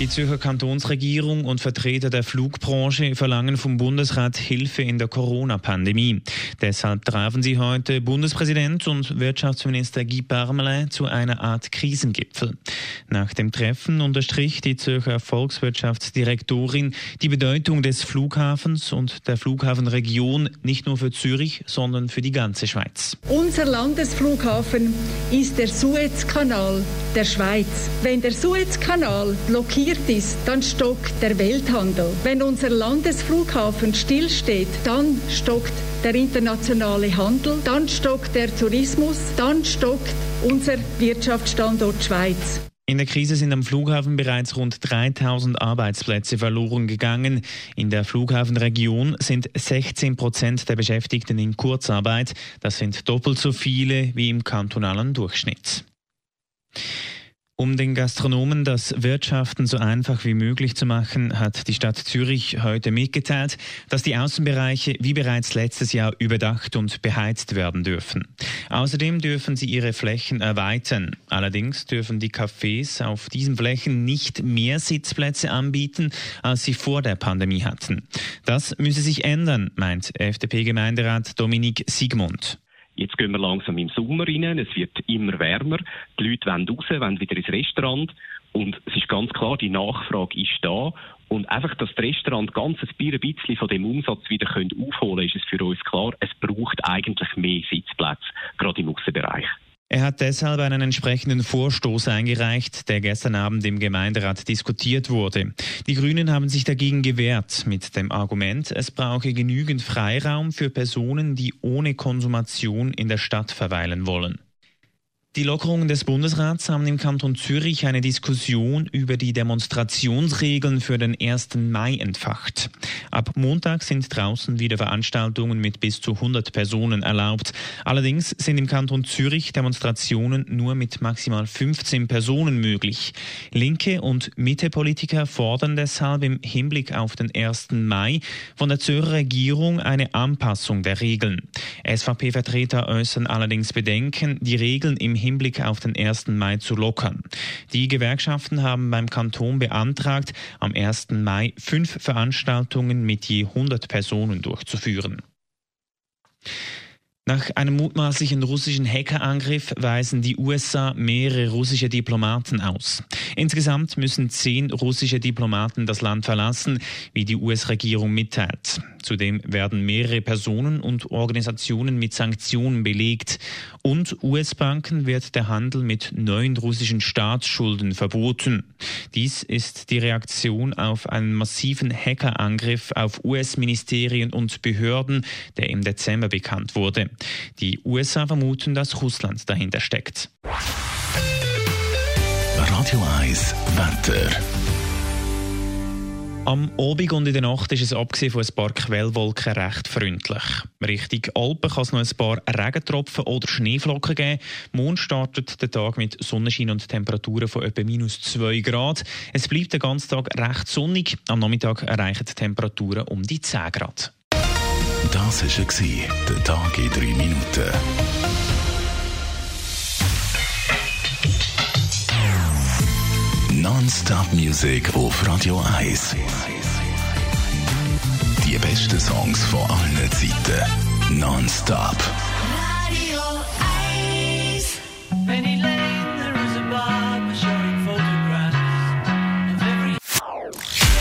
Die Zürcher Kantonsregierung und Vertreter der Flugbranche verlangen vom Bundesrat Hilfe in der Corona-Pandemie. Deshalb trafen sie heute Bundespräsident und Wirtschaftsminister Guy Parmelin zu einer Art Krisengipfel. Nach dem Treffen unterstrich die Zürcher Volkswirtschaftsdirektorin die Bedeutung des Flughafens und der Flughafenregion nicht nur für Zürich, sondern für die ganze Schweiz. Unser Landesflughafen ist der Suezkanal der Schweiz. Wenn der Suezkanal blockiert blockiert ist, dann stockt der Welthandel. Wenn unser Landesflughafen stillsteht, dann stockt der internationale Handel, dann stockt der Tourismus, dann stockt unser Wirtschaftsstandort Schweiz. In der Krise sind am Flughafen bereits rund 3000 Arbeitsplätze verloren gegangen. In der Flughafenregion sind 16 Prozent der Beschäftigten in Kurzarbeit. Das sind doppelt so viele wie im kantonalen Durchschnitt. Um den Gastronomen das Wirtschaften so einfach wie möglich zu machen, hat die Stadt Zürich heute mitgeteilt, dass die Außenbereiche wie bereits letztes Jahr überdacht und beheizt werden dürfen. Außerdem dürfen sie ihre Flächen erweitern. Allerdings dürfen die Cafés auf diesen Flächen nicht mehr Sitzplätze anbieten, als sie vor der Pandemie hatten. Das müsse sich ändern, meint FDP-Gemeinderat Dominik Siegmund. Jetzt gehen wir langsam im Sommer rein, es wird immer wärmer, die Leute wollen raus, wollen wieder ins Restaurant. Und es ist ganz klar, die Nachfrage ist da. Und einfach, dass das Restaurant ganz ein bisschen von dem Umsatz wieder aufholen können, ist es für uns klar, es braucht eigentlich mehr Sitzplätze, gerade im Aussenbereich. Er hat deshalb einen entsprechenden Vorstoß eingereicht, der gestern Abend im Gemeinderat diskutiert wurde. Die Grünen haben sich dagegen gewehrt mit dem Argument, es brauche genügend Freiraum für Personen, die ohne Konsumation in der Stadt verweilen wollen. Die Lockerungen des Bundesrats haben im Kanton Zürich eine Diskussion über die Demonstrationsregeln für den 1. Mai entfacht. Ab Montag sind draußen wieder Veranstaltungen mit bis zu 100 Personen erlaubt. Allerdings sind im Kanton Zürich Demonstrationen nur mit maximal 15 Personen möglich. Linke und Mitte-Politiker fordern deshalb im Hinblick auf den 1. Mai von der Zürcher Regierung eine Anpassung der Regeln. SVP-Vertreter äußern allerdings Bedenken, die Regeln im Hinblick auf den 1. Mai zu lockern. Die Gewerkschaften haben beim Kanton beantragt, am 1. Mai fünf Veranstaltungen mit je 100 Personen durchzuführen. Nach einem mutmaßlichen russischen Hackerangriff weisen die USA mehrere russische Diplomaten aus. Insgesamt müssen zehn russische Diplomaten das Land verlassen, wie die US-Regierung mitteilt. Zudem werden mehrere Personen und Organisationen mit Sanktionen belegt. Und US-Banken wird der Handel mit neuen russischen Staatsschulden verboten. Dies ist die Reaktion auf einen massiven Hackerangriff auf US-Ministerien und Behörden, der im Dezember bekannt wurde. Die USA vermuten, dass Russland dahinter steckt. Radio 1 Wetter. Am Abend und in der Nacht ist es abgesehen von ein paar Quellwolken recht freundlich. Richtung Alpen kann es noch ein paar Regentropfen oder Schneeflocken geben. Morgen startet der Tag mit Sonnenschein und Temperaturen von etwa minus 2 Grad. Es bleibt den ganzen Tag recht sonnig. Am Nachmittag erreichen die Temperaturen um die 10 Grad. Das war der Tag in 3 Minuten. Non-Stop-Musik auf Radio 1. Die besten Songs von allen Zeiten. Non-Stop. Radio 1. Penny Lane, there is a bar showing photographs.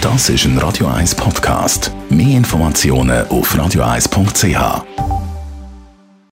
Das ist ein Radio 1 Podcast. Mehr Informationen auf radio1.ch.